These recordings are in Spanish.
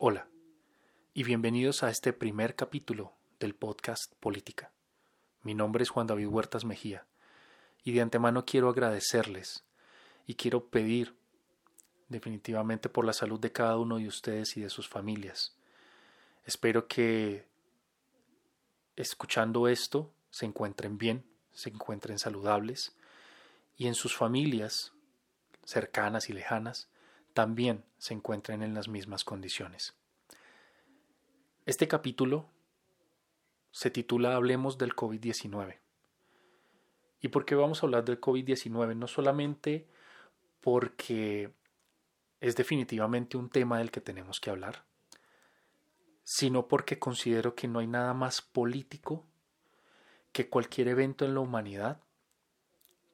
Hola y bienvenidos a este primer capítulo del podcast Política. Mi nombre es Juan David Huertas Mejía y de antemano quiero agradecerles y quiero pedir definitivamente por la salud de cada uno de ustedes y de sus familias. Espero que escuchando esto se encuentren bien, se encuentren saludables y en sus familias cercanas y lejanas también se encuentren en las mismas condiciones. Este capítulo se titula Hablemos del COVID-19. ¿Y por qué vamos a hablar del COVID-19? No solamente porque es definitivamente un tema del que tenemos que hablar, sino porque considero que no hay nada más político que cualquier evento en la humanidad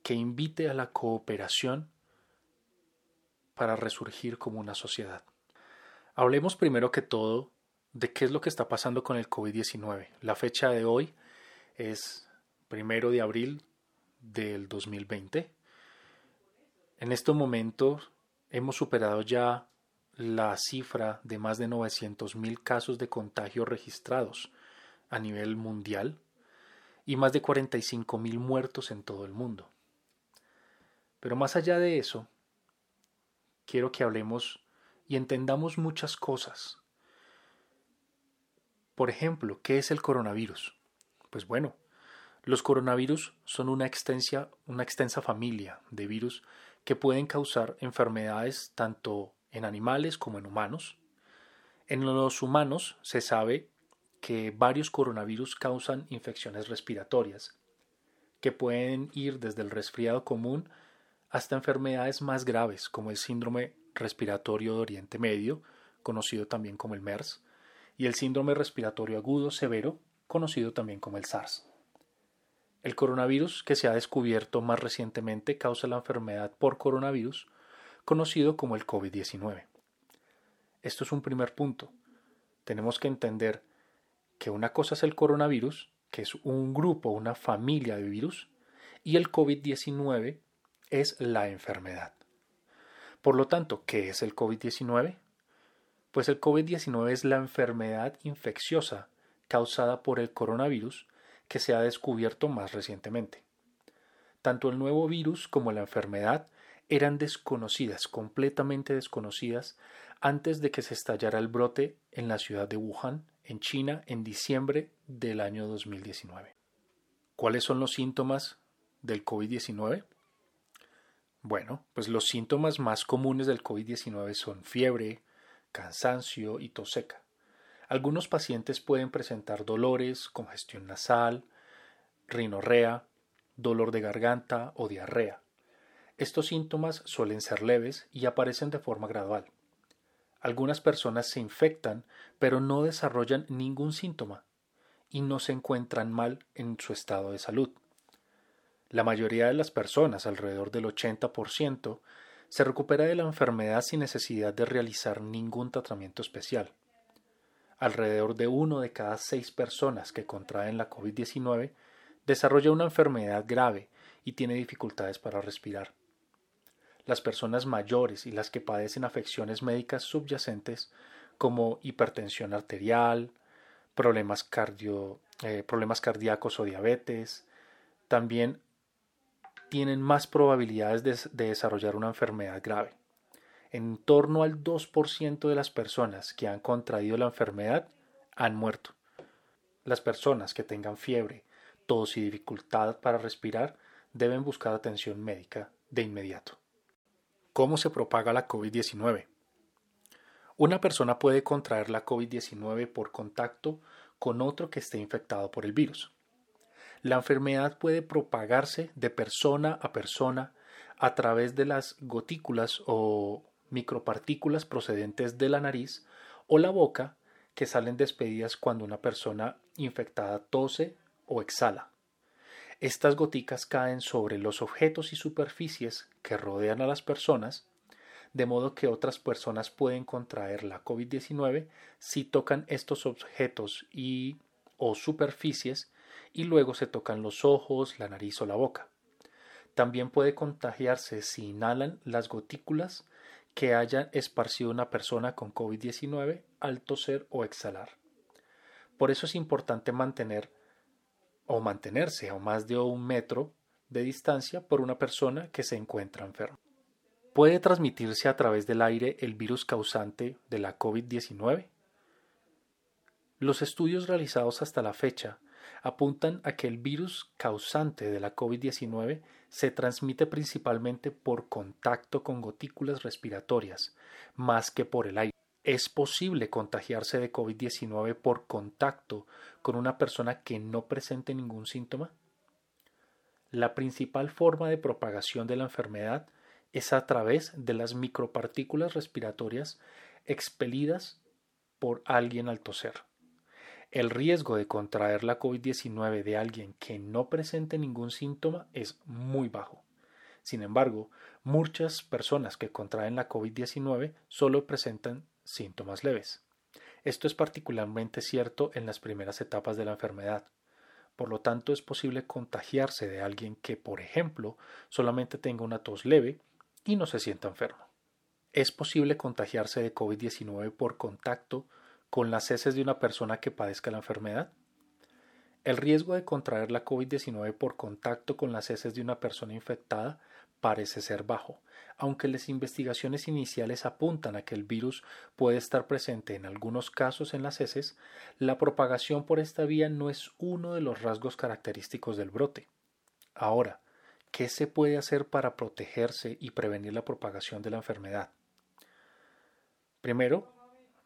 que invite a la cooperación para resurgir como una sociedad. Hablemos primero que todo de qué es lo que está pasando con el COVID-19. La fecha de hoy es primero de abril del 2020. En estos momentos hemos superado ya la cifra de más de 900.000 casos de contagio registrados a nivel mundial y más de 45.000 muertos en todo el mundo. Pero más allá de eso, quiero que hablemos y entendamos muchas cosas por ejemplo, ¿qué es el coronavirus? Pues bueno, los coronavirus son una extensa, familia de virus que pueden causar enfermedades tanto en animales como en humanos. En los humanos se sabe que varios coronavirus causan infecciones respiratorias, que pueden ir desde el resfriado común hasta enfermedades más graves como el síndrome respiratorio de Oriente Medio, conocido también como el MERS, y el síndrome respiratorio agudo severo, conocido también como el SARS. El coronavirus que se ha descubierto más recientemente causa la enfermedad por coronavirus, conocido como el COVID-19. Esto es un primer punto. Tenemos que entender que una cosa es el coronavirus, que es un grupo, una familia de virus, y el COVID-19 es la enfermedad. Por lo tanto, ¿qué es el COVID-19? pues el COVID-19 es la enfermedad infecciosa causada por el coronavirus que se ha descubierto más recientemente. Tanto el nuevo virus como la enfermedad eran desconocidas, completamente desconocidas, antes de que se estallara el brote en la ciudad de Wuhan, en China, en diciembre del año 2019. ¿Cuáles son los síntomas del COVID-19? Bueno, pues los síntomas más comunes del COVID-19 son fiebre, cansancio y tos seca. Algunos pacientes pueden presentar dolores, congestión nasal, rinorrea, dolor de garganta o diarrea. Estos síntomas suelen ser leves y aparecen de forma gradual. Algunas personas se infectan pero no desarrollan ningún síntoma y no se encuentran mal en su estado de salud. La mayoría de las personas, alrededor del 80%, se recupera de la enfermedad sin necesidad de realizar ningún tratamiento especial. Alrededor de uno de cada seis personas que contraen la COVID-19 desarrolla una enfermedad grave y tiene dificultades para respirar. Las personas mayores y las que padecen afecciones médicas subyacentes como hipertensión arterial, problemas, cardio, eh, problemas cardíacos o diabetes, también tienen más probabilidades de, desarrollar una enfermedad grave. En torno al 2% de las personas que han contraído la enfermedad han muerto. Las personas que tengan fiebre, tos y dificultad para respirar deben buscar atención médica de inmediato. ¿Cómo se propaga la COVID-19? Una persona puede contraer la COVID-19 por contacto con otro que esté infectado por el virus. La enfermedad puede propagarse de persona a persona a través de las gotículas o micropartículas procedentes de la nariz o la boca que salen despedidas cuando una persona infectada tose o exhala. Estas goticas caen sobre los objetos y superficies que rodean a las personas, de modo que otras personas pueden contraer la COVID-19 si tocan estos objetos y o superficies y luego se tocan los ojos, la nariz o la boca. También puede contagiarse si inhalan las gotículas que haya esparcido una persona con COVID-19 al toser o exhalar. Por eso es importante mantener o mantenerse a más de un metro de distancia por una persona que se encuentra enferma. ¿Puede transmitirse a través del aire el virus causante de la COVID-19? Los estudios realizados hasta la fecha apuntan a que el virus causante de la COVID-19 se transmite principalmente por contacto con gotículas respiratorias, más que por el aire. ¿Es posible contagiarse de COVID-19 por contacto con una persona que no presente ningún síntoma? La principal forma de propagación de la enfermedad es a través de las micropartículas respiratorias expelidas por alguien al toser. El riesgo de contraer la COVID-19 de alguien que no presente ningún síntoma es muy bajo. Sin embargo, muchas personas que contraen la COVID-19 solo presentan síntomas leves. Esto es particularmente cierto en las primeras etapas de la enfermedad. Por lo tanto, es posible contagiarse de alguien que, por ejemplo, solamente tenga una tos leve y no se sienta enfermo. Es posible contagiarse de COVID-19 por contacto con las heces de una persona que padezca la enfermedad? El riesgo de contraer la COVID-19 por contacto con las heces de una persona infectada parece ser bajo, aunque las investigaciones iniciales apuntan a que el virus puede estar presente en algunos casos en las heces, la propagación por esta vía no es uno de los rasgos característicos del brote. Ahora, ¿qué se puede hacer para protegerse y prevenir la propagación de la enfermedad? Primero,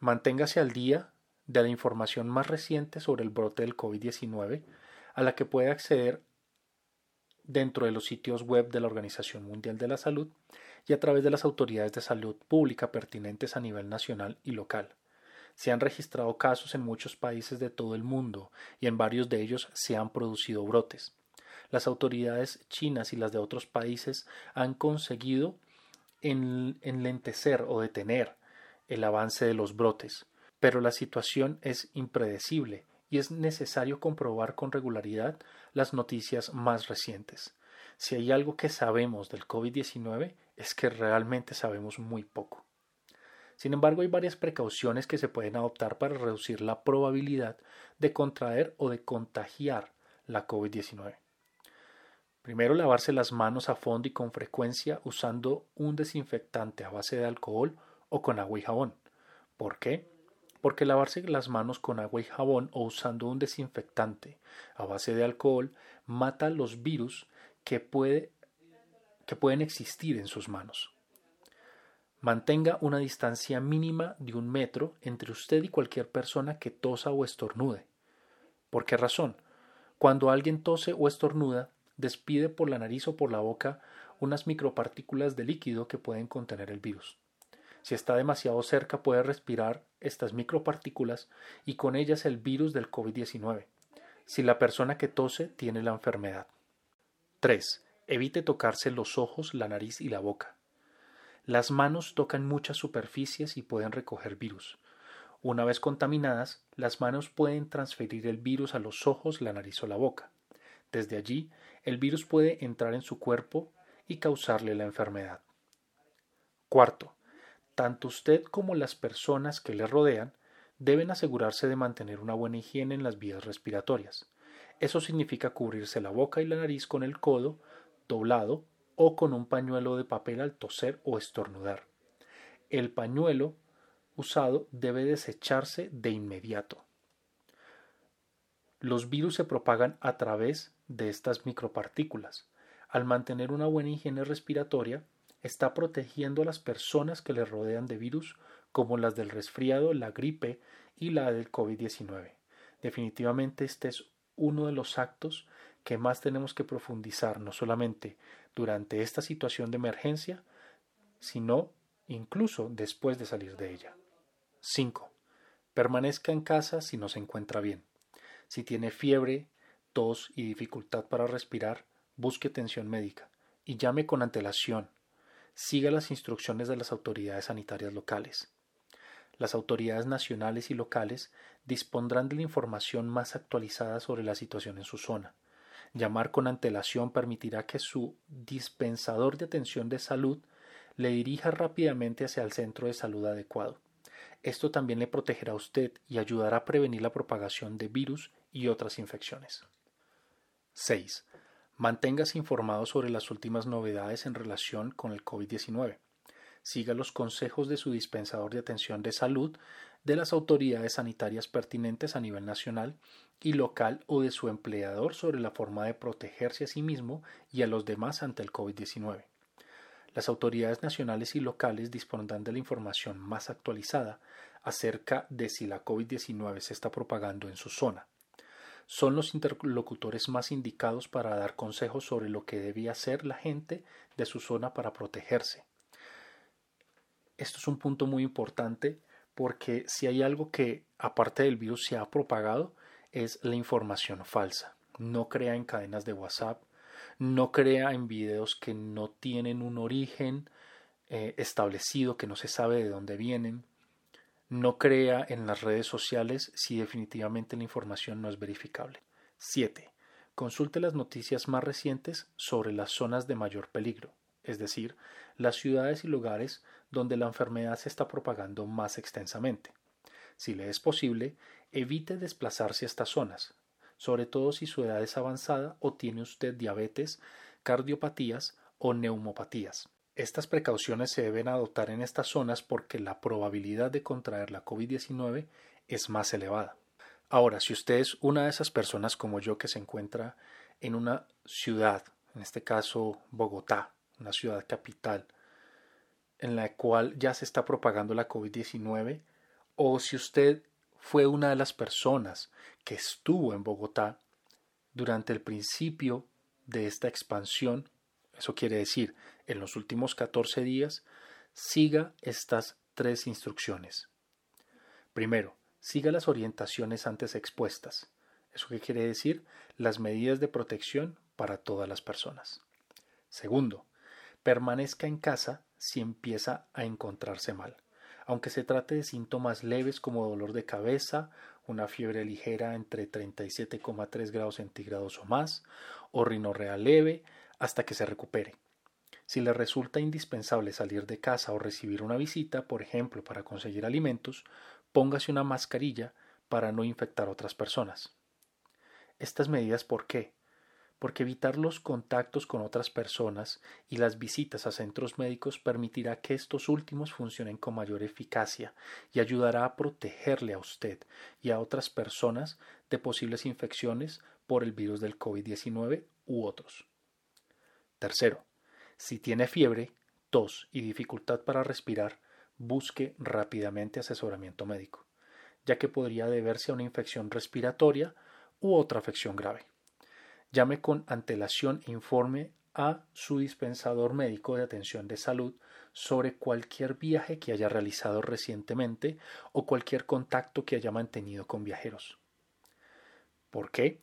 Manténgase al día de la información más reciente sobre el brote del COVID-19 a la que puede acceder dentro de los sitios web de la Organización Mundial de la Salud y a través de las autoridades de salud pública pertinentes a nivel nacional y local. Se han registrado casos en muchos países de todo el mundo y en varios de ellos se han producido brotes. Las autoridades chinas y las de otros países han conseguido enlentecer o detener el avance de los brotes, pero la situación es impredecible y es necesario comprobar con regularidad las noticias más recientes. Si hay algo que sabemos del COVID-19 es que realmente sabemos muy poco. Sin embargo, hay varias precauciones que se pueden adoptar para reducir la probabilidad de contraer o de contagiar la COVID-19. Primero, lavarse las manos a fondo y con frecuencia usando un desinfectante a base de alcohol o con agua y jabón. ¿Por qué? Porque lavarse las manos con agua y jabón o usando un desinfectante a base de alcohol mata los virus que, puede, que pueden existir en sus manos. Mantenga una distancia mínima de un metro entre usted y cualquier persona que tosa o estornude. ¿Por qué razón? Cuando alguien tose o estornuda, despide por la nariz o por la boca unas micropartículas de líquido que pueden contener el virus. Si está demasiado cerca puede respirar estas micropartículas y con ellas el virus del COVID-19, si la persona que tose tiene la enfermedad. 3. Evite tocarse los ojos, la nariz y la boca. Las manos tocan muchas superficies y pueden recoger virus. Una vez contaminadas, las manos pueden transferir el virus a los ojos, la nariz o la boca. Desde allí, el virus puede entrar en su cuerpo y causarle la enfermedad. Cuarto, tanto usted como las personas que le rodean deben asegurarse de mantener una buena higiene en las vías respiratorias. Eso significa cubrirse la boca y la nariz con el codo doblado o con un pañuelo de papel al toser o estornudar. El pañuelo usado debe desecharse de inmediato. Los virus se propagan a través de estas micropartículas. Al mantener una buena higiene respiratoria, está protegiendo a las personas que le rodean de virus como las del resfriado, la gripe y la del COVID-19. Definitivamente este es uno de los actos que más tenemos que profundizar, no solamente durante esta situación de emergencia, sino incluso después de salir de ella. 5. Permanezca en casa si no se encuentra bien. Si tiene fiebre, tos y dificultad para respirar, busque atención médica y llame con antelación siga las instrucciones de las autoridades sanitarias locales. Las autoridades nacionales y locales dispondrán de la información más actualizada sobre la situación en su zona. Llamar con antelación permitirá que su dispensador de atención de salud le dirija rápidamente hacia el centro de salud adecuado. Esto también le protegerá a usted y ayudará a prevenir la propagación de virus y otras infecciones. 6. Manténgase informado sobre las últimas novedades en relación con el COVID-19. Siga los consejos de su dispensador de atención de salud, de las autoridades sanitarias pertinentes a nivel nacional y local o de su empleador sobre la forma de protegerse a sí mismo y a los demás ante el COVID-19. Las autoridades nacionales y locales dispondrán de la información más actualizada acerca de si la COVID-19 se está propagando en su zona. Son los interlocutores más indicados para dar consejos sobre lo que debía hacer la gente de su zona para protegerse. Esto es un punto muy importante porque si hay algo que aparte del virus se ha propagado es la información falsa. No crea en cadenas de WhatsApp, no crea en videos que no tienen un origen eh, establecido, que no se sabe de dónde vienen. No crea en las redes sociales si definitivamente la información no es verificable. 7. Consulte las noticias más recientes sobre las zonas de mayor peligro, es decir, las ciudades y lugares donde la enfermedad se está propagando más extensamente. Si le es posible, evite desplazarse a estas zonas, sobre todo si su edad es avanzada o tiene usted diabetes, cardiopatías o neumopatías. Estas precauciones se deben adoptar en estas zonas porque la probabilidad de contraer la COVID-19 es más elevada. Ahora, si usted es una de esas personas como yo que se encuentra en una ciudad, en este caso Bogotá, una ciudad capital, en la cual ya se está propagando la COVID-19, o si usted fue una de las personas que estuvo en Bogotá durante el principio de esta expansión, eso quiere decir, en los últimos 14 días, siga estas tres instrucciones. Primero, siga las orientaciones antes expuestas. ¿Eso qué quiere decir? Las medidas de protección para todas las personas. Segundo, permanezca en casa si empieza a encontrarse mal aunque se trate de síntomas leves como dolor de cabeza, una fiebre ligera entre 37,3 grados centígrados o más, o rinorrea leve, hasta que se recupere. Si le resulta indispensable salir de casa o recibir una visita, por ejemplo, para conseguir alimentos, póngase una mascarilla para no infectar a otras personas. Estas medidas, ¿por qué? porque evitar los contactos con otras personas y las visitas a centros médicos permitirá que estos últimos funcionen con mayor eficacia y ayudará a protegerle a usted y a otras personas de posibles infecciones por el virus del COVID-19 u otros. Tercero, si tiene fiebre, tos y dificultad para respirar, busque rápidamente asesoramiento médico, ya que podría deberse a una infección respiratoria u otra afección grave. Llame con antelación e informe a su dispensador médico de atención de salud sobre cualquier viaje que haya realizado recientemente o cualquier contacto que haya mantenido con viajeros. ¿Por qué?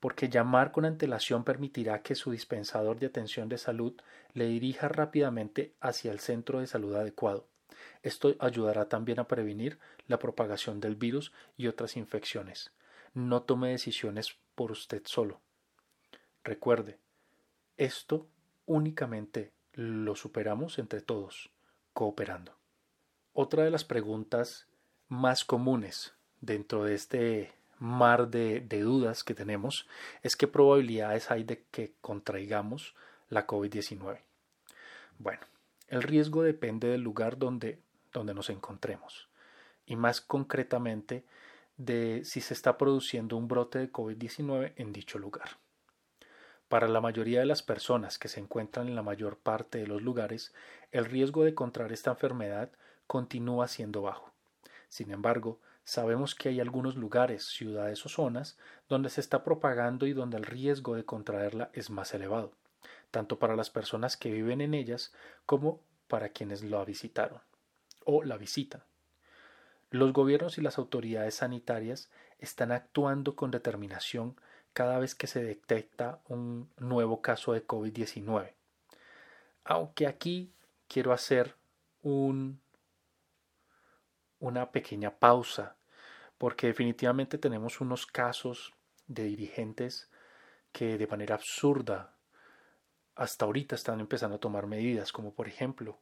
Porque llamar con antelación permitirá que su dispensador de atención de salud le dirija rápidamente hacia el centro de salud adecuado. Esto ayudará también a prevenir la propagación del virus y otras infecciones. No tome decisiones por usted solo. Recuerde, esto únicamente lo superamos entre todos, cooperando. Otra de las preguntas más comunes dentro de este mar de, dudas que tenemos es qué probabilidades hay de que contraigamos la COVID-19. Bueno, el riesgo depende del lugar donde, donde nos encontremos y más concretamente de si se está produciendo un brote de COVID-19 en dicho lugar. Para la mayoría de las personas que se encuentran en la mayor parte de los lugares, el riesgo de contraer esta enfermedad continúa siendo bajo. Sin embargo, sabemos que hay algunos lugares, ciudades o zonas donde se está propagando y donde el riesgo de contraerla es más elevado, tanto para las personas que viven en ellas como para quienes la visitaron o la visitan. Los gobiernos y las autoridades sanitarias están actuando con determinación cada vez que se detecta un nuevo caso de COVID-19. Aunque aquí quiero hacer un, una pequeña pausa, porque definitivamente tenemos unos casos de dirigentes que de manera absurda hasta ahorita están empezando a tomar medidas, como por ejemplo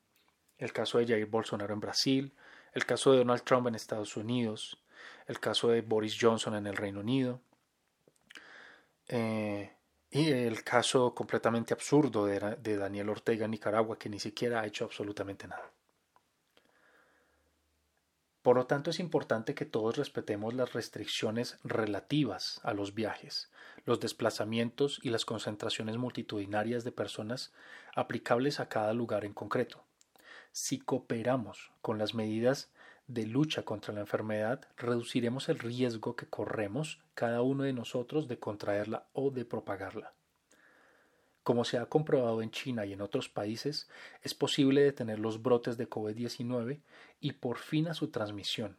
el caso de Jair Bolsonaro en Brasil, el caso de Donald Trump en Estados Unidos, el caso de Boris Johnson en el Reino Unido, eh, y el caso completamente absurdo de, de Daniel Ortega en Nicaragua, que ni siquiera ha hecho absolutamente nada. Por lo tanto, es importante que todos respetemos las restricciones relativas a los viajes, los desplazamientos y las concentraciones multitudinarias de personas aplicables a cada lugar en concreto. Si cooperamos con las medidas de lucha contra la enfermedad, reduciremos el riesgo que corremos cada uno de nosotros de contraerla o de propagarla. Como se ha comprobado en China y en otros países, es posible detener los brotes de COVID-19 y por fin a su transmisión.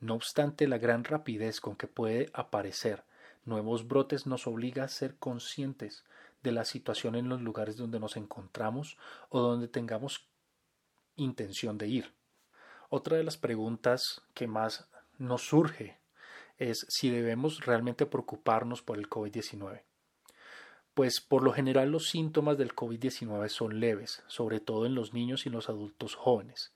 No obstante, la gran rapidez con que puede aparecer nuevos brotes nos obliga a ser conscientes de la situación en los lugares donde nos encontramos o donde tengamos intención de ir. Otra de las preguntas que más nos surge es si debemos realmente preocuparnos por el COVID-19. Pues por lo general los síntomas del COVID-19 son leves, sobre todo en los niños y los adultos jóvenes.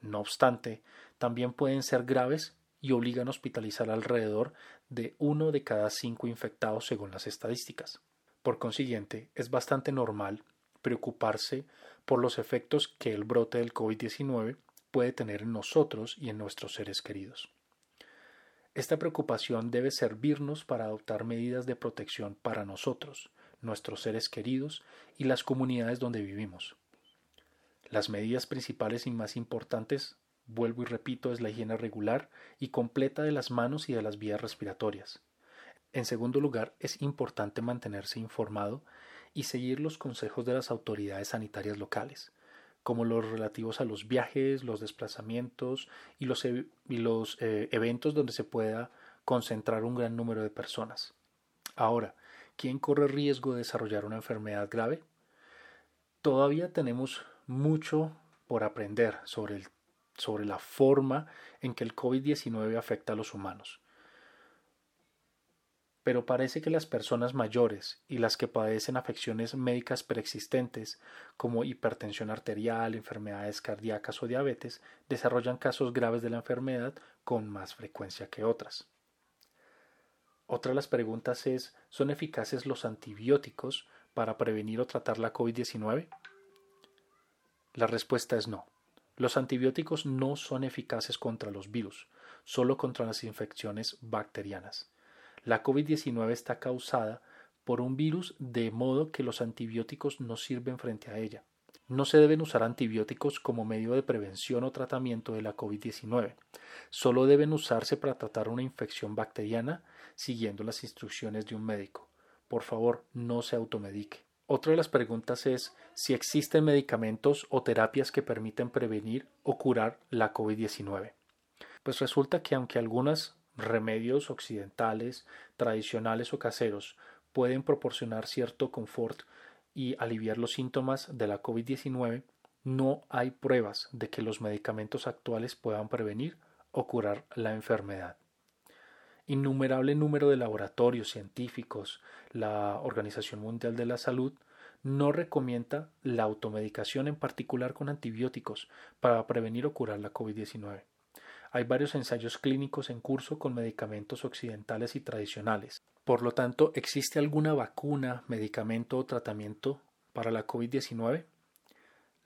No obstante, también pueden ser graves y obligan a hospitalizar alrededor de uno de cada cinco infectados según las estadísticas. Por consiguiente, es bastante normal preocuparse por los efectos que el brote del COVID-19 puede tener en nosotros y en nuestros seres queridos. Esta preocupación debe servirnos para adoptar medidas de protección para nosotros, nuestros seres queridos y las comunidades donde vivimos. Las medidas principales y más importantes, vuelvo y repito, es la higiene regular y completa de las manos y de las vías respiratorias. En segundo lugar, es importante mantenerse informado y seguir los consejos de las autoridades sanitarias locales, como los relativos a los viajes, los desplazamientos y los, e, eh, eventos donde se pueda concentrar un gran número de personas. Ahora, ¿quién corre riesgo de desarrollar una enfermedad grave? Todavía tenemos mucho por aprender sobre, sobre la forma en que el COVID-19 afecta a los humanos pero parece que las personas mayores y las que padecen afecciones médicas preexistentes como hipertensión arterial, enfermedades cardíacas o diabetes desarrollan casos graves de la enfermedad con más frecuencia que otras. Otra de las preguntas es, ¿son eficaces los antibióticos para prevenir o tratar la COVID-19? La respuesta es no. Los antibióticos no son eficaces contra los virus, solo contra las infecciones bacterianas. La COVID-19 está causada por un virus de modo que los antibióticos no sirven frente a ella. No se deben usar antibióticos como medio de prevención o tratamiento de la COVID-19. Solo deben usarse para tratar una infección bacteriana siguiendo las instrucciones de un médico. Por favor, no se automedique. Otra de las preguntas es si existen medicamentos o terapias que permiten prevenir o curar la COVID-19. Pues resulta que aunque algunas remedios occidentales, tradicionales o caseros pueden proporcionar cierto confort y aliviar los síntomas de la COVID-19, no hay pruebas de que los medicamentos actuales puedan prevenir o curar la enfermedad. Innumerable número de laboratorios científicos, la Organización Mundial de la Salud, no recomienda la automedicación en particular con antibióticos para prevenir o curar la COVID-19. Hay varios ensayos clínicos en curso con medicamentos occidentales y tradicionales. Por lo tanto, ¿existe alguna vacuna, medicamento o tratamiento para la COVID-19?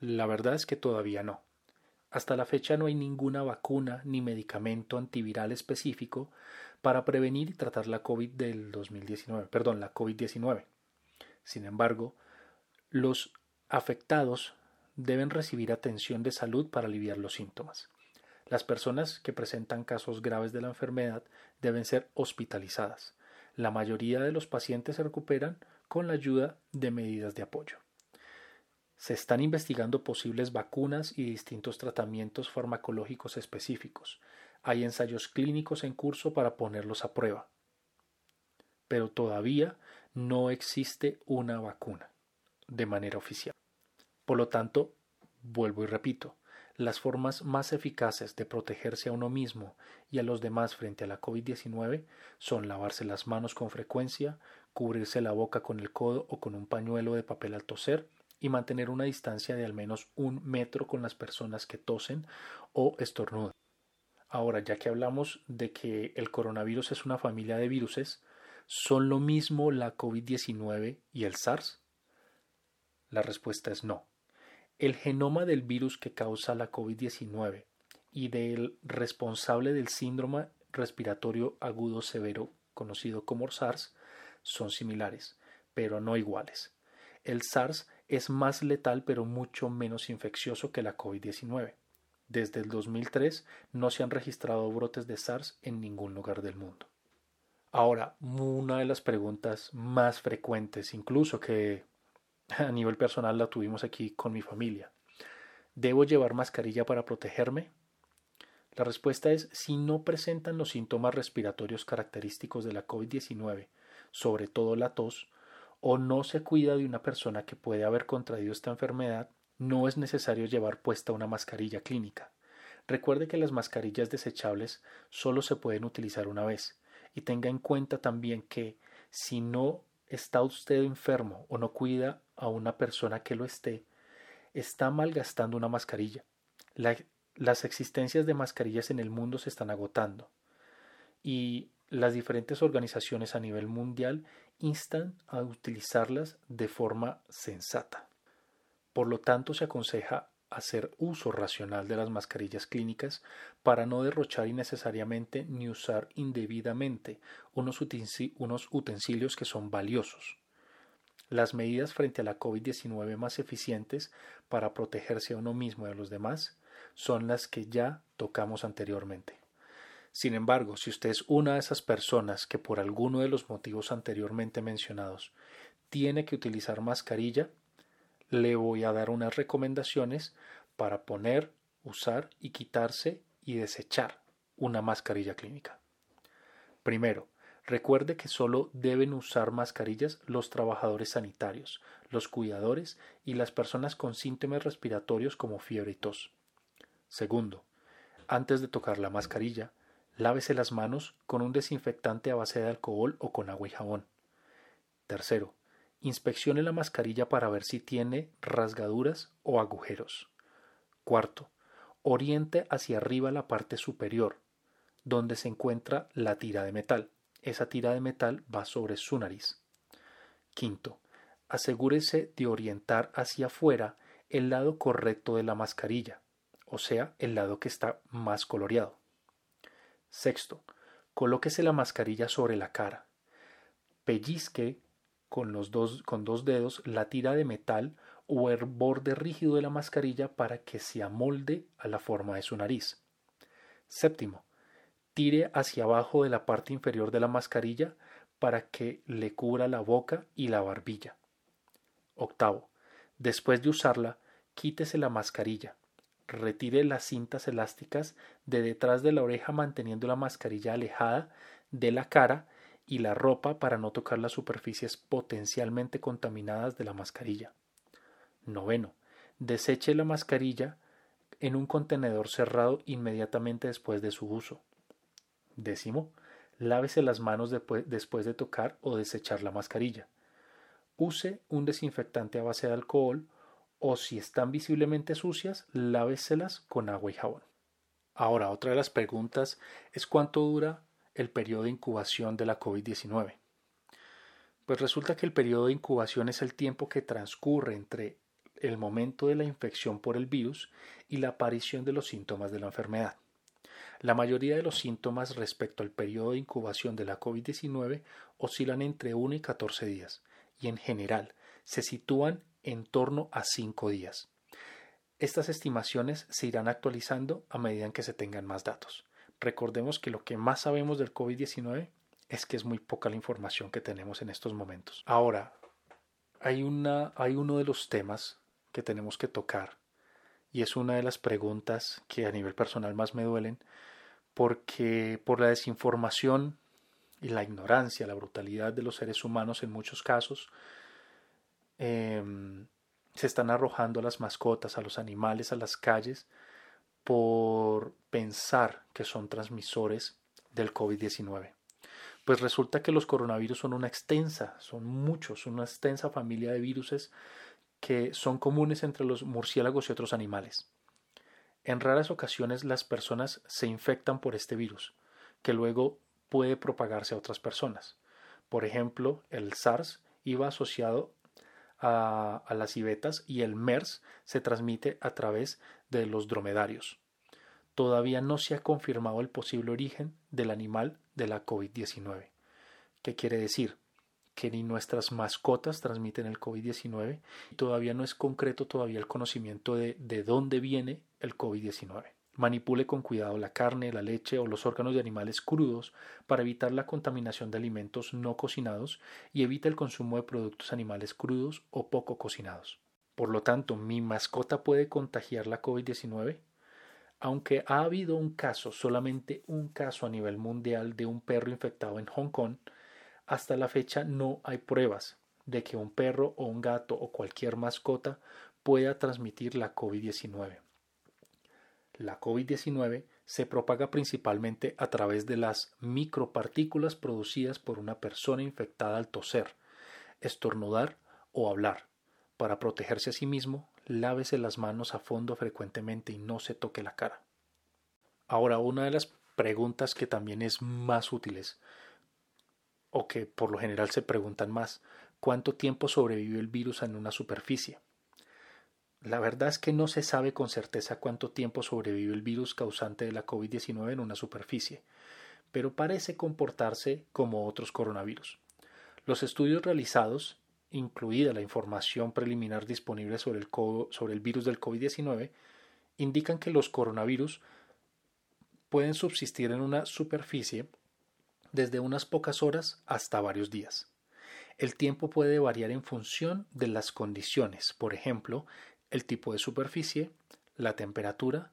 La verdad es que todavía no. Hasta la fecha no hay ninguna vacuna ni medicamento antiviral específico para prevenir y tratar la COVID del 2019, perdón, la COVID-19. Sin embargo, los afectados deben recibir atención de salud para aliviar los síntomas. Las personas que presentan casos graves de la enfermedad deben ser hospitalizadas. La mayoría de los pacientes se recuperan con la ayuda de medidas de apoyo. Se están investigando posibles vacunas y distintos tratamientos farmacológicos específicos. Hay ensayos clínicos en curso para ponerlos a prueba. Pero todavía no existe una vacuna de manera oficial. Por lo tanto, vuelvo y repito, las formas más eficaces de protegerse a uno mismo y a los demás frente a la COVID-19 son lavarse las manos con frecuencia, cubrirse la boca con el codo o con un pañuelo de papel al toser y mantener una distancia de al menos un metro con las personas que tosen o estornudan. Ahora, ya que hablamos de que el coronavirus es una familia de viruses, ¿son lo mismo la COVID-19 y el SARS? La respuesta es no. El genoma del virus que causa la COVID-19 y del responsable del síndrome respiratorio agudo severo conocido como SARS son similares, pero no iguales. El SARS es más letal pero mucho menos infeccioso que la COVID-19. Desde el 2003 no se han registrado brotes de SARS en ningún lugar del mundo. Ahora, una de las preguntas más frecuentes, incluso que a nivel personal la tuvimos aquí con mi familia. ¿Debo llevar mascarilla para protegerme? La respuesta es si no presentan los síntomas respiratorios característicos de la COVID-19, sobre todo la tos, o no se cuida de una persona que puede haber contraído esta enfermedad, no es necesario llevar puesta una mascarilla clínica. Recuerde que las mascarillas desechables solo se pueden utilizar una vez y tenga en cuenta también que si no está usted enfermo o no cuida a una persona que lo esté, está malgastando una mascarilla. las existencias de mascarillas en el mundo se están agotando y las diferentes organizaciones a nivel mundial instan a utilizarlas de forma sensata. Por lo tanto, se aconseja hacer uso racional de las mascarillas clínicas para no derrochar innecesariamente ni usar indebidamente unos, utensilios que son valiosos. Las medidas frente a la COVID-19 más eficientes para protegerse a uno mismo y a los demás son las que ya tocamos anteriormente. Sin embargo, si usted es una de esas personas que por alguno de los motivos anteriormente mencionados tiene que utilizar mascarilla, le voy a dar unas recomendaciones para poner, usar y quitarse y desechar una mascarilla clínica. Primero, recuerde que solo deben usar mascarillas los trabajadores sanitarios, los cuidadores y las personas con síntomas respiratorios como fiebre y tos. Segundo, antes de tocar la mascarilla, lávese las manos con un desinfectante a base de alcohol o con agua y jabón. Tercero, Inspeccione la mascarilla para ver si tiene rasgaduras o agujeros. Cuarto, oriente hacia arriba la parte superior, donde se encuentra la tira de metal. Esa tira de metal va sobre su nariz. Quinto, asegúrese de orientar hacia afuera el lado correcto de la mascarilla, o sea, el lado que está más coloreado. Sexto, colóquese la mascarilla sobre la cara. Pellizque con, los dos, con dos dedos la tira de metal o el borde rígido de la mascarilla para que se amolde a la forma de su nariz. Séptimo, tire hacia abajo de la parte inferior de la mascarilla para que le cubra la boca y la barbilla. Octavo, después de usarla, quítese la mascarilla. Retire las cintas elásticas de detrás de la oreja manteniendo la mascarilla alejada de la cara y la ropa para no tocar las superficies potencialmente contaminadas de la mascarilla. Noveno. Deseche la mascarilla en un contenedor cerrado inmediatamente después de su uso. Décimo. Lávese las manos después de tocar o desechar la mascarilla. Use un desinfectante a base de alcohol o si están visiblemente sucias, láveselas con agua y jabón. Ahora, otra de las preguntas es cuánto dura el periodo de incubación de la COVID-19? Pues resulta que el periodo de incubación es el tiempo que transcurre entre el momento de la infección por el virus y la aparición de los síntomas de la enfermedad. La mayoría de los síntomas respecto al periodo de incubación de la COVID-19 oscilan entre 1 y 14 días y en general se sitúan en torno a 5 días. Estas estimaciones se irán actualizando a medida que se tengan más datos recordemos que lo que más sabemos del COVID-19 es que es muy poca la información que tenemos en estos momentos. Ahora, hay, una, hay uno de los temas que tenemos que tocar y es una de las preguntas que a nivel personal más me duelen porque por la desinformación y la ignorancia, la brutalidad de los seres humanos en muchos casos, em, se están arrojando a las mascotas, a los animales, a las calles por pensar que son transmisores del COVID-19. Pues resulta que los coronavirus son una extensa, son muchos, una extensa familia de viruses que son comunes entre los murciélagos y otros animales. En raras ocasiones las personas se infectan por este virus, que luego puede propagarse a otras personas. Por ejemplo, el SARS iba asociado a, las civetas y el MERS se transmite a través de los dromedarios. Todavía no se ha confirmado el posible origen del animal de la COVID-19. ¿Qué quiere decir? Que ni nuestras mascotas transmiten el COVID-19 y todavía no es concreto todavía el conocimiento de, de dónde viene el COVID-19. Manipule con cuidado la carne, la leche o los órganos de animales crudos para evitar la contaminación de alimentos no cocinados y evite el consumo de productos animales crudos o poco cocinados. Por lo tanto, ¿mi mascota puede contagiar la COVID-19? Aunque ha habido un caso, solamente un caso a nivel mundial de un perro infectado en Hong Kong, hasta la fecha no hay pruebas de que un perro o un gato o cualquier mascota pueda transmitir la COVID-19 la COVID-19 se propaga principalmente a través de las micropartículas producidas por una persona infectada al toser, estornudar o hablar. Para protegerse a sí mismo, lávese las manos a fondo frecuentemente y no se toque la cara. Ahora, una de las preguntas que también es más útiles, o que por lo general se preguntan más, ¿cuánto tiempo sobrevive el virus en una superficie? La verdad es que no se sabe con certeza cuánto tiempo sobrevive el virus causante de la COVID-19 en una superficie, pero parece comportarse como otros coronavirus. Los estudios realizados, incluida la información preliminar disponible sobre el, sobre el virus del COVID-19, indican que los coronavirus pueden subsistir en una superficie desde unas pocas horas hasta varios días. El tiempo puede variar en función de las condiciones, por ejemplo, el tipo de superficie, la temperatura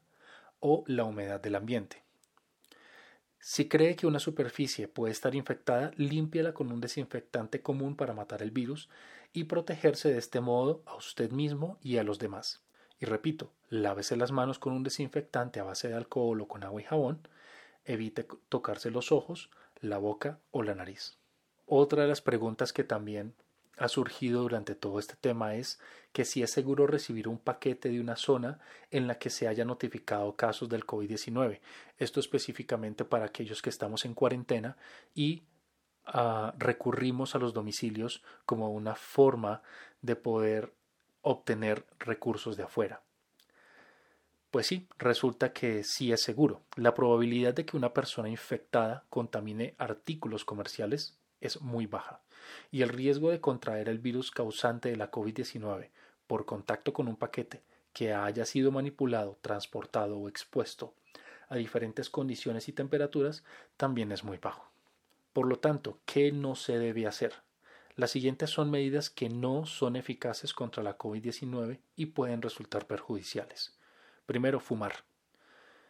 o la humedad del ambiente. Si cree que una superficie puede estar infectada, límpiala con un desinfectante común para matar el virus y protegerse de este modo a usted mismo y a los demás. Y repito, lávese las manos con un desinfectante a base de alcohol o con agua y jabón, evite tocarse los ojos, la boca o la nariz. Otra de las preguntas que también ha surgido durante todo este tema es que si es seguro recibir un paquete de una zona en la que se haya notificado casos del COVID-19. Esto específicamente para aquellos que estamos en cuarentena y ah, recurrimos a los domicilios como una forma de poder obtener recursos de afuera. Pues sí, resulta que sí es seguro. La probabilidad de que una persona infectada contamine artículos comerciales es muy baja y el riesgo de contraer el virus causante de la COVID-19 por contacto con un paquete que haya sido manipulado, transportado o expuesto a diferentes condiciones y temperaturas también es muy bajo. Por lo tanto, ¿qué no se debe hacer? Las siguientes son medidas que no son eficaces contra la COVID-19 y pueden resultar perjudiciales. Primero, fumar.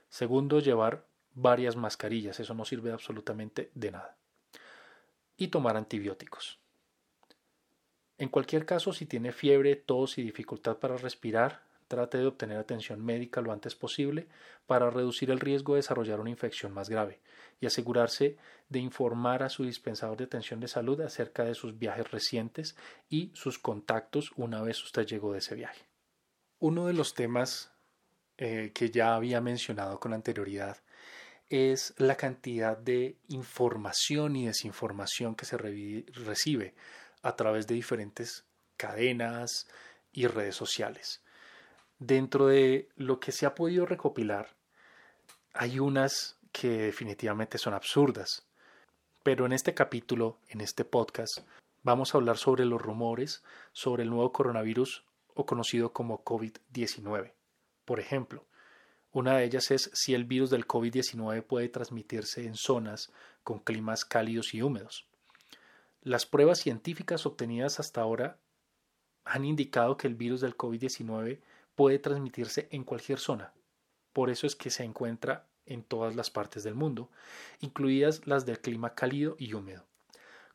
Segundo, llevar varias mascarillas. Eso no sirve absolutamente de nada y tomar antibióticos. En cualquier caso, si tiene fiebre, tos y dificultad para respirar, trate de obtener atención médica lo antes posible para reducir el riesgo de desarrollar una infección más grave y asegurarse de informar a su dispensador de atención de salud acerca de sus viajes recientes y sus contactos una vez usted llegó de ese viaje. Uno de los temas eh, que ya había mencionado con anterioridad es la cantidad de información y desinformación que se recibe a través de diferentes cadenas y redes sociales. Dentro de lo que se ha podido recopilar, hay unas que definitivamente son absurdas. Pero en este capítulo, en este podcast, vamos a hablar sobre los rumores sobre el nuevo coronavirus o conocido como COVID-19. Por ejemplo, una de ellas es si el virus del COVID-19 puede transmitirse en zonas con climas cálidos y húmedos. Las pruebas científicas obtenidas hasta ahora han indicado que el virus del COVID-19 puede transmitirse en cualquier zona. Por eso es que se encuentra en todas las partes del mundo, incluidas las del clima cálido y húmedo.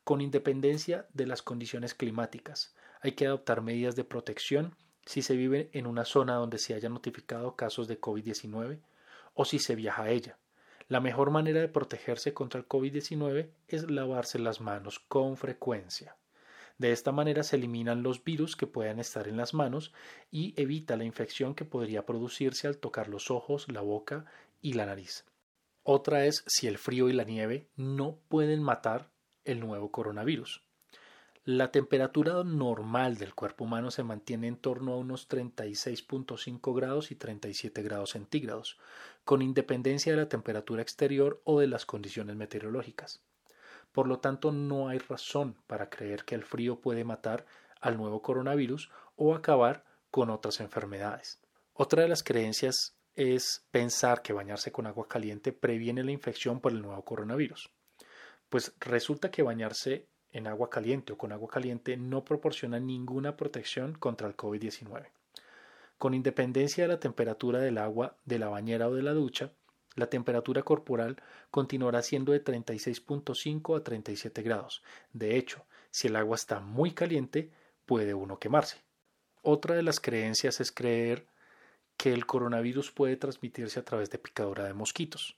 Con independencia de las condiciones climáticas, hay que adoptar medidas de protección si se vive en una zona donde se haya notificado casos de COVID-19 o si se viaja a ella. La mejor manera de protegerse contra el COVID-19 es lavarse las manos con frecuencia. De esta manera se eliminan los virus que puedan estar en las manos y evita la infección que podría producirse al tocar los ojos, la boca y la nariz. Otra es si el frío y la nieve no pueden matar el nuevo coronavirus. La temperatura normal del cuerpo humano se mantiene en torno a unos 36.5 grados y 37 grados centígrados, con independencia de la temperatura exterior o de las condiciones meteorológicas. Por lo tanto, no hay razón para creer que el frío puede matar al nuevo coronavirus o acabar con otras enfermedades. Otra de las creencias es pensar que bañarse con agua caliente previene la infección por el nuevo coronavirus. Pues resulta que bañarse en agua caliente o con agua caliente no proporciona ninguna protección contra el COVID-19. Con independencia de la temperatura del agua de la bañera o de la ducha, la temperatura corporal continuará siendo de 36.5 a 37 grados. De hecho, si el agua está muy caliente, puede uno quemarse. Otra de las creencias es creer que el coronavirus puede transmitirse a través de picadura de mosquitos.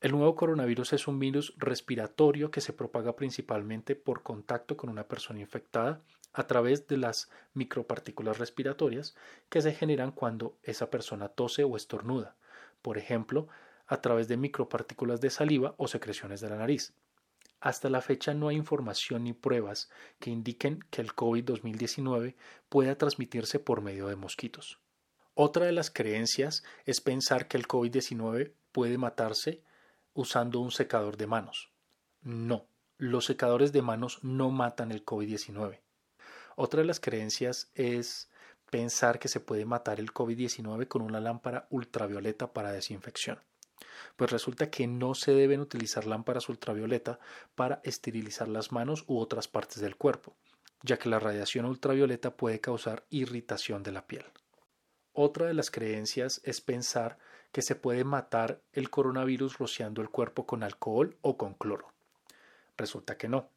El nuevo coronavirus es un virus respiratorio que se propaga principalmente por contacto con una persona infectada a través de las micropartículas respiratorias que se generan cuando esa persona tose o estornuda, por ejemplo, a través de micropartículas de saliva o secreciones de la nariz. Hasta la fecha no hay información ni pruebas que indiquen que el COVID-2019 pueda transmitirse por medio de mosquitos. Otra de las creencias es pensar que el COVID-19 puede matarse usando un secador de manos. No, los secadores de manos no matan el COVID-19. Otra de las creencias es pensar que se puede matar el COVID-19 con una lámpara ultravioleta para desinfección. Pues resulta que no se deben utilizar lámparas ultravioleta para esterilizar las manos u otras partes del cuerpo, ya que la radiación ultravioleta puede causar irritación de la piel. Otra de las creencias es pensar que se puede matar el coronavirus rociando el cuerpo con alcohol o con cloro. Resulta que no.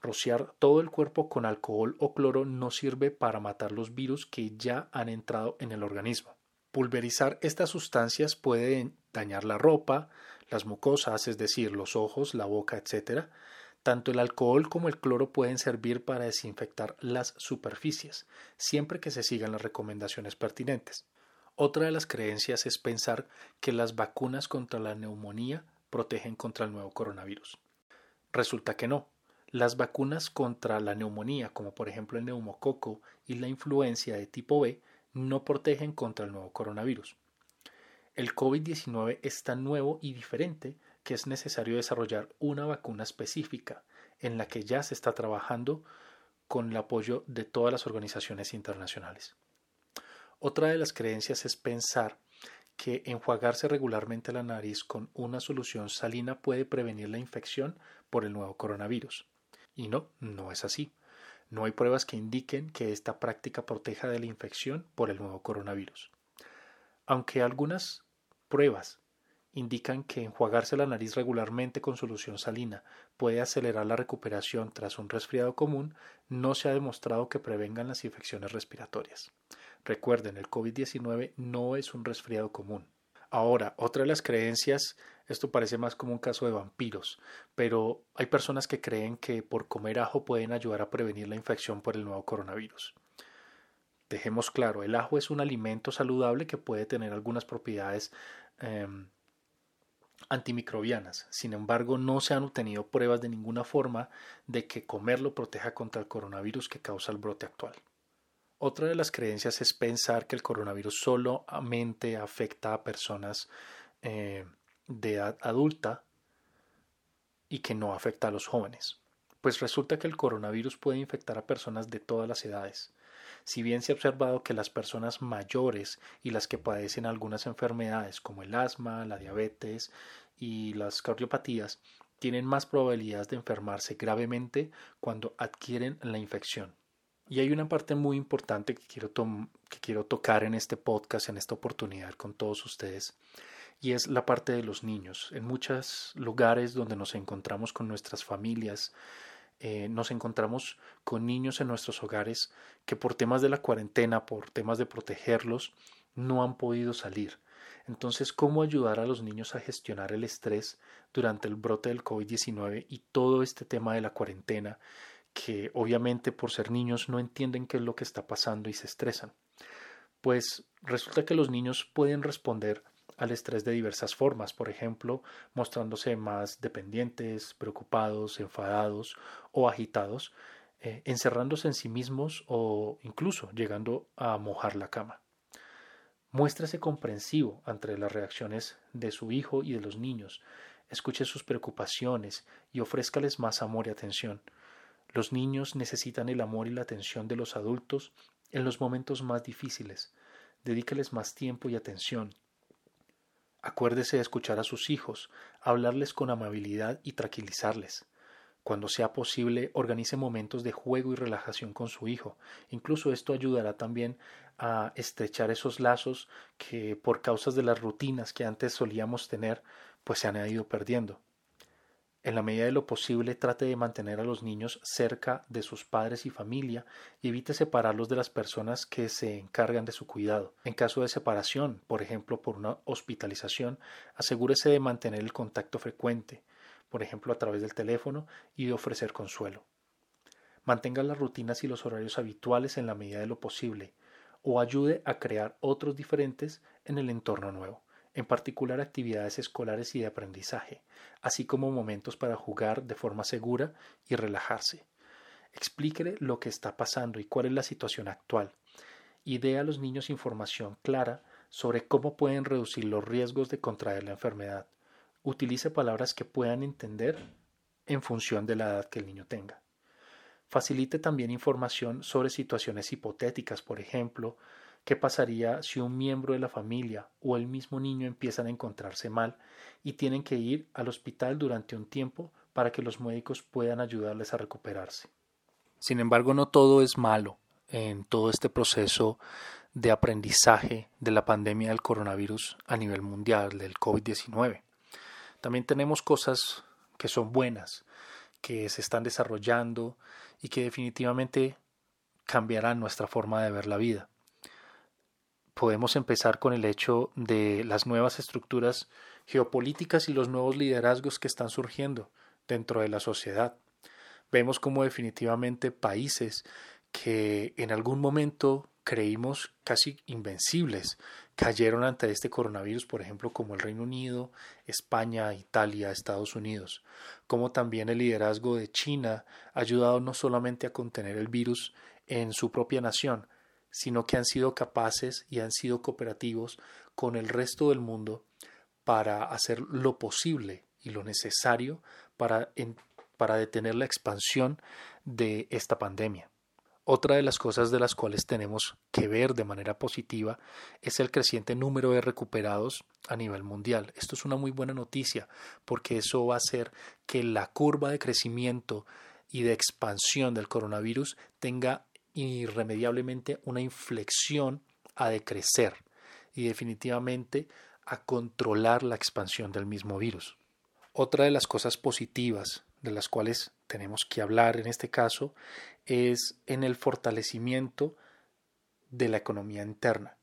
Rociar todo el cuerpo con alcohol o cloro no sirve para matar los virus que ya han entrado en el organismo. Pulverizar estas sustancias puede dañar la ropa, las mucosas, es decir, los ojos, la boca, etc. Tanto el alcohol como el cloro pueden servir para desinfectar las superficies, siempre que se sigan las recomendaciones pertinentes. Otra de las creencias es pensar que las vacunas contra la neumonía protegen contra el nuevo coronavirus. Resulta que no. Las vacunas contra la neumonía, como por ejemplo el neumococo y la influencia de tipo B, no protegen contra el nuevo coronavirus. El COVID-19 es tan nuevo y diferente que es necesario desarrollar una vacuna específica en la que ya se está trabajando con el apoyo de todas las organizaciones internacionales. Otra de las creencias es pensar que enjuagarse regularmente la nariz con una solución salina puede prevenir la infección por el nuevo coronavirus. Y no, no es así. No hay pruebas que indiquen que esta práctica proteja de la infección por el nuevo coronavirus. Aunque algunas pruebas indican que enjuagarse la nariz regularmente con solución salina puede acelerar la recuperación tras un resfriado común, no se ha demostrado que prevengan las infecciones respiratorias. Recuerden, el COVID-19 no es un resfriado común. Ahora, otra de las creencias, esto parece más como un caso de vampiros, pero hay personas que creen que por comer ajo pueden ayudar a prevenir la infección por el nuevo coronavirus. Dejemos claro, el ajo es un alimento saludable que puede tener algunas propiedades em, antimicrobianas. Sin embargo, no se han obtenido pruebas de ninguna forma de que comerlo proteja contra el coronavirus que causa el brote actual. Otra de las creencias es pensar que el coronavirus solamente afecta a personas eh, de edad adulta y que no afecta a los jóvenes. Pues resulta que el coronavirus puede infectar a personas de todas las edades. Si bien se ha observado que las personas mayores y las que padecen algunas enfermedades como el asma, la diabetes y las cardiopatías tienen más probabilidades de enfermarse gravemente cuando adquieren la infección. Y hay una parte muy importante que quiero, que quiero tocar en este podcast, en esta oportunidad con todos ustedes, y es la parte de los niños. En muchos lugares donde nos encontramos con nuestras familias, eh, nos encontramos con niños en nuestros hogares que por temas de la cuarentena, por temas de protegerlos, no han podido salir. Entonces, ¿cómo ayudar a los niños a gestionar el estrés durante el brote del COVID-19 y todo este tema de la cuarentena que obviamente por ser niños no entienden qué es lo que está pasando y se estresan. Pues resulta que los niños pueden responder al estrés de diversas formas, por ejemplo, mostrándose más dependientes, preocupados, enfadados o agitados, eh, encerrándose en sí mismos o incluso llegando a mojar la cama. Muéstrase comprensivo ante las reacciones de su hijo y de los niños, escuche sus preocupaciones y ofrézcales más amor y atención. Los niños necesitan el amor y la atención de los adultos en los momentos más difíciles. Dedíqueles más tiempo y atención. Acuérdese de escuchar a sus hijos, hablarles con amabilidad y tranquilizarles. Cuando sea posible, organice momentos de juego y relajación con su hijo. Incluso esto ayudará también a estrechar esos lazos que por causas de las rutinas que antes solíamos tener, pues se han ido perdiendo. En la medida de lo posible, trate de mantener a los niños cerca de sus padres y familia y evite separarlos de las personas que se encargan de su cuidado. En caso de separación, por ejemplo por una hospitalización, asegúrese de mantener el contacto frecuente, por ejemplo a través del teléfono, y de ofrecer consuelo. Mantenga las rutinas y los horarios habituales en la medida de lo posible, o ayude a crear otros diferentes en el entorno nuevo en particular actividades escolares y de aprendizaje, así como momentos para jugar de forma segura y relajarse. Explíquele lo que está pasando y cuál es la situación actual. Y dé a los niños información clara sobre cómo pueden reducir los riesgos de contraer la enfermedad. Utilice palabras que puedan entender en función de la edad que el niño tenga. Facilite también información sobre situaciones hipotéticas, por ejemplo, ¿Qué pasaría si un miembro de la familia o el mismo niño empiezan a encontrarse mal y tienen que ir al hospital durante un tiempo para que los médicos puedan ayudarles a recuperarse? Sin embargo, no todo es malo en todo este proceso de aprendizaje de la pandemia del coronavirus a nivel mundial, del COVID-19. También tenemos cosas que son buenas, que se están desarrollando y que definitivamente cambiarán nuestra forma de ver la vida podemos empezar con el hecho de las nuevas estructuras geopolíticas y los nuevos liderazgos que están surgiendo dentro de la sociedad. Vemos como definitivamente países que en algún momento creímos casi invencibles cayeron ante este coronavirus, por ejemplo, como el Reino Unido, España, Italia, Estados Unidos, como también el liderazgo de China ha ayudado no solamente a contener el virus en su propia nación, sino que han sido capaces y han sido cooperativos con el resto del mundo para hacer lo posible y lo necesario para, para detener la expansión de esta pandemia. Otra de las cosas de las cuales tenemos que ver de manera positiva es el creciente número de recuperados a nivel mundial. Esto es una muy buena noticia porque eso va a hacer que la curva de crecimiento y de expansión del coronavirus tenga irremediablemente una inflexión a decrecer y definitivamente a controlar la expansión del mismo virus. Otra de las cosas positivas de las cuales tenemos que hablar en este caso es en el fortalecimiento de la economía interna.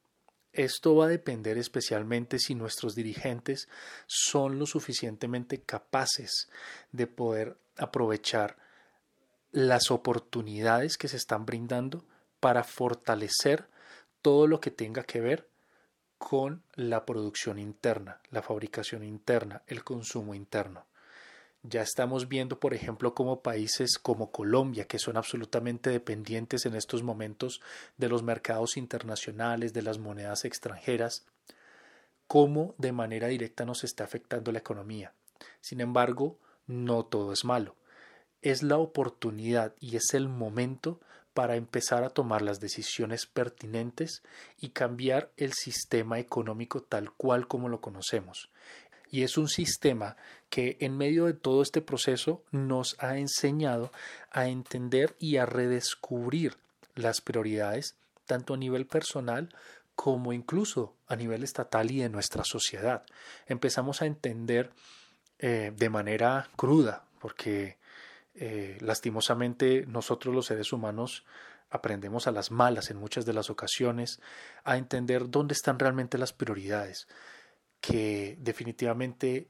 Esto va a depender especialmente si nuestros dirigentes son lo suficientemente capaces de poder aprovechar las oportunidades que se están brindando para fortalecer todo lo que tenga que ver con la producción interna, la fabricación interna, el consumo interno. Ya estamos viendo, por ejemplo, como países como Colombia, que son absolutamente dependientes en estos momentos de los mercados internacionales, de las monedas extranjeras, cómo de manera directa nos está afectando la economía. Sin embargo, no todo es malo es la oportunidad y es el momento para empezar a tomar las decisiones pertinentes y cambiar el sistema económico tal cual como lo conocemos. Y es un sistema que en medio de todo este proceso nos ha enseñado a entender y a redescubrir las prioridades tanto a nivel personal como incluso a nivel estatal y de nuestra sociedad. Empezamos a entender eh, de manera cruda, porque eh, lastimosamente nosotros los seres humanos aprendemos a las malas en muchas de las ocasiones a entender dónde están realmente las prioridades, que definitivamente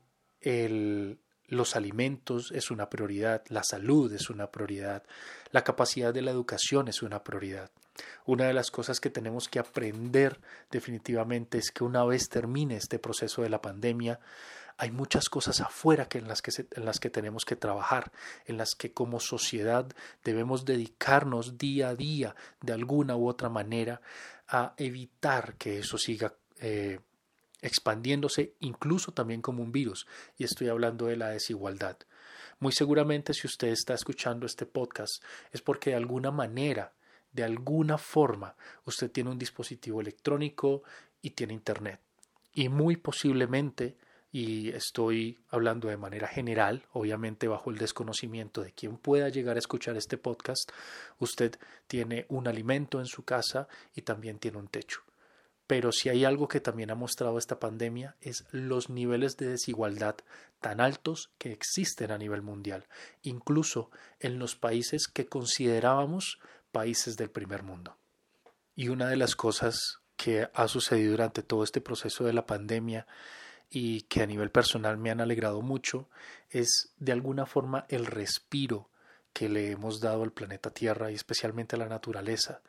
los alimentos es una prioridad, la salud es una prioridad, la capacidad de la educación es una prioridad. Una de las cosas que tenemos que aprender definitivamente es que una vez termine este proceso de la pandemia, hay muchas cosas afuera que en, las que en las que tenemos que trabajar, en las que como sociedad debemos dedicarnos día a día de alguna u otra manera a evitar que eso siga eh, expandiéndose incluso también como un virus. Y estoy hablando de la desigualdad. Muy seguramente si usted está escuchando este podcast es porque de alguna manera, de alguna forma, usted tiene un dispositivo electrónico y tiene internet. Y muy posiblemente, y estoy hablando de manera general, obviamente bajo el desconocimiento de quien pueda llegar a escuchar este podcast, usted tiene un alimento en su casa y también tiene un techo. Pero si hay algo que también ha mostrado esta pandemia es los niveles de desigualdad tan altos que existen a nivel mundial, incluso en los países que considerábamos países del primer mundo. Y una de las cosas que ha sucedido durante todo este proceso de la pandemia y que a nivel personal me han alegrado mucho es de alguna forma el respiro que le hemos dado al planeta Tierra y especialmente a la naturaleza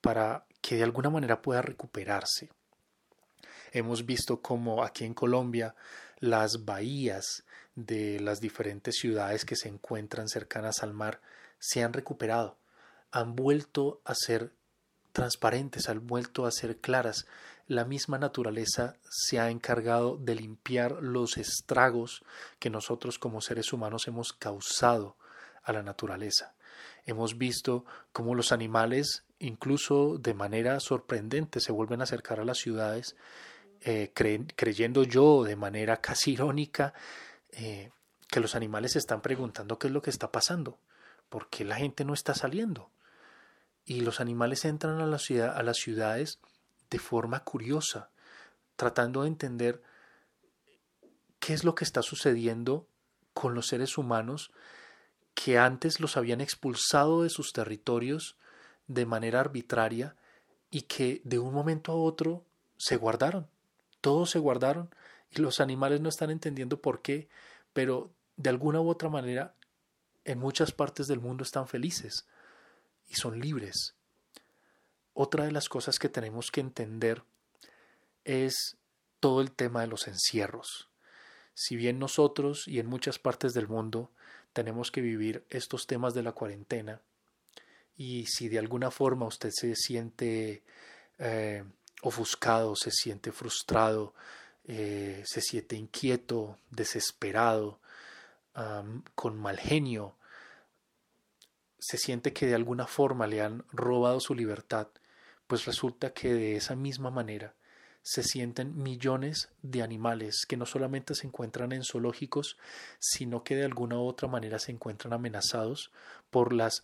para que de alguna manera pueda recuperarse. Hemos visto como aquí en Colombia las bahías de las diferentes ciudades que se encuentran cercanas al mar se han recuperado, han vuelto a ser transparentes, han vuelto a ser claras. La misma naturaleza se ha encargado de limpiar los estragos que nosotros como seres humanos hemos causado a la naturaleza. Hemos visto cómo los animales incluso de manera sorprendente se vuelven a acercar a las ciudades, eh, creyendo yo de manera casi irónica eh, que los animales se están preguntando qué es lo que está pasando, por qué la gente no está saliendo. Y los animales entran a, la ciudad, a las ciudades de forma curiosa, tratando de entender qué es lo que está sucediendo con los seres humanos que antes los habían expulsado de sus territorios de manera arbitraria y que de un momento a otro se guardaron. Todos se guardaron y los animales no están entendiendo por qué, pero de alguna u otra manera en muchas partes del mundo están felices y son libres. Otra de las cosas que tenemos que entender es todo el tema de los encierros. Si bien nosotros y en muchas partes del mundo tenemos que vivir estos temas de la cuarentena, y si de alguna forma usted se siente eh, ofuscado, se siente frustrado, eh, se siente inquieto, desesperado, con mal genio, se siente que de alguna forma le han robado su libertad, pues resulta que de esa misma manera se sienten millones de animales que no solamente se encuentran en zoológicos, sino que de alguna u otra manera se encuentran amenazados por las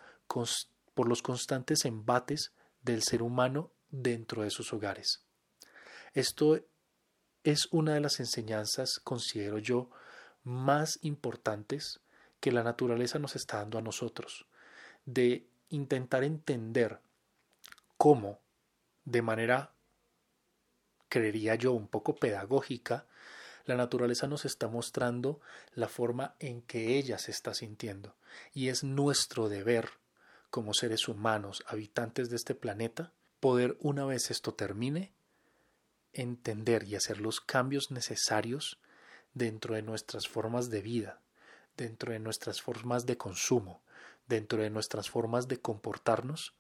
por los constantes embates del ser humano dentro de sus hogares. Esto es una de las enseñanzas, considero yo, más importantes que la naturaleza nos está dando a nosotros, de intentar entender cómo, de manera, creería yo, un poco pedagógica, la naturaleza nos está mostrando la forma en que ella se está sintiendo, y es nuestro deber como seres humanos, habitantes de este planeta, poder una vez esto termine, entender y hacer los cambios necesarios dentro de nuestras formas de vida, dentro de nuestras formas de consumo, dentro de nuestras formas de comportarnos,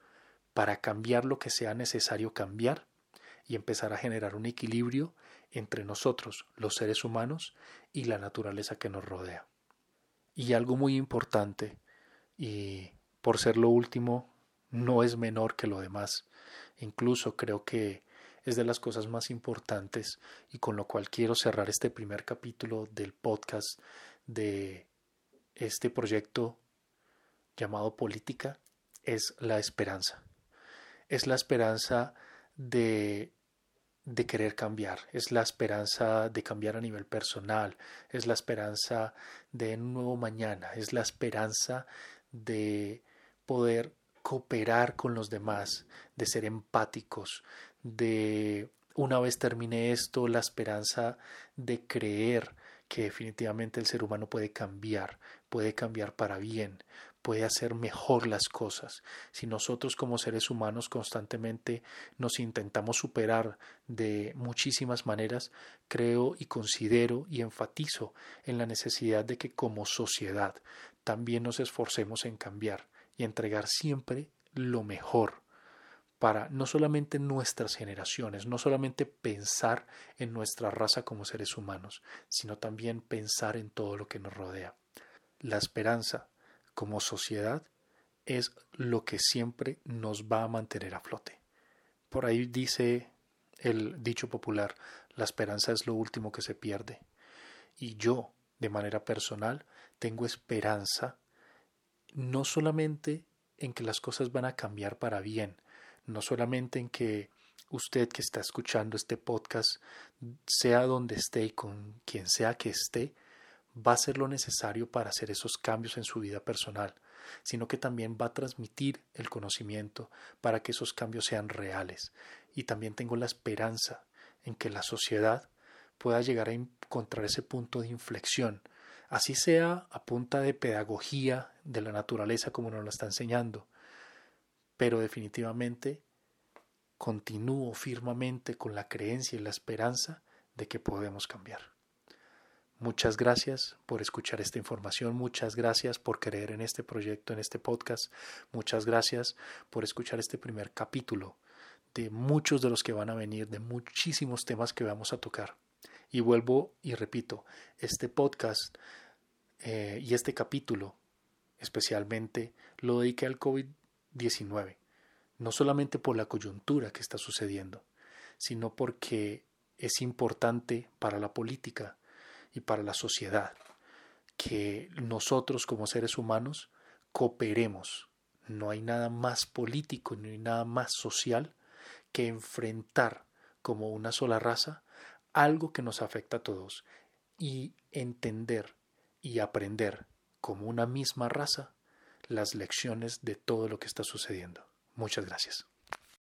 para cambiar lo que sea necesario cambiar y empezar a generar un equilibrio entre nosotros, los seres humanos, y la naturaleza que nos rodea. Y algo muy importante, y por ser lo último, no es menor que lo demás. Incluso creo que es de las cosas más importantes y con lo cual quiero cerrar este primer capítulo del podcast de este proyecto llamado política, es la esperanza. Es la esperanza de de querer cambiar, es la esperanza de cambiar a nivel personal, es la esperanza de un nuevo mañana, es la esperanza de poder cooperar con los demás, de ser empáticos, de una vez termine esto, la esperanza de creer que definitivamente el ser humano puede cambiar, puede cambiar para bien, puede hacer mejor las cosas. Si nosotros como seres humanos constantemente nos intentamos superar de muchísimas maneras, creo y considero y enfatizo en la necesidad de que como sociedad también nos esforcemos en cambiar y entregar siempre lo mejor para no solamente nuestras generaciones, no solamente pensar en nuestra raza como seres humanos, sino también pensar en todo lo que nos rodea. La esperanza, como sociedad es lo que siempre nos va a mantener a flote. Por ahí dice el dicho popular, la esperanza es lo último que se pierde. Y yo, de manera personal, tengo esperanza no solamente en que las cosas van a cambiar para bien, no solamente en que usted que está escuchando este podcast, sea donde esté y con quien sea que esté, va a hacer lo necesario para hacer esos cambios en su vida personal, sino que también va a transmitir el conocimiento para que esos cambios sean reales. Y también tengo la esperanza en que la sociedad pueda llegar a encontrar ese punto de inflexión, así sea a punta de pedagogía de la naturaleza como nos lo está enseñando, pero definitivamente continúo firmemente con la creencia y la esperanza de que podemos cambiar. Muchas gracias por escuchar esta información, muchas gracias por creer en este proyecto, en este podcast, muchas gracias por escuchar este primer capítulo de muchos de los que van a venir, de muchísimos temas que vamos a tocar. Y vuelvo y repito, este podcast eh, y este capítulo especialmente lo dediqué al COVID-19, no solamente por la coyuntura que está sucediendo, sino porque es importante para la política, y para la sociedad, que nosotros como seres humanos cooperemos. No hay nada más político ni nada más social que enfrentar como una sola raza algo que nos afecta a todos y entender y aprender como una misma raza las lecciones de todo lo que está sucediendo. Muchas gracias.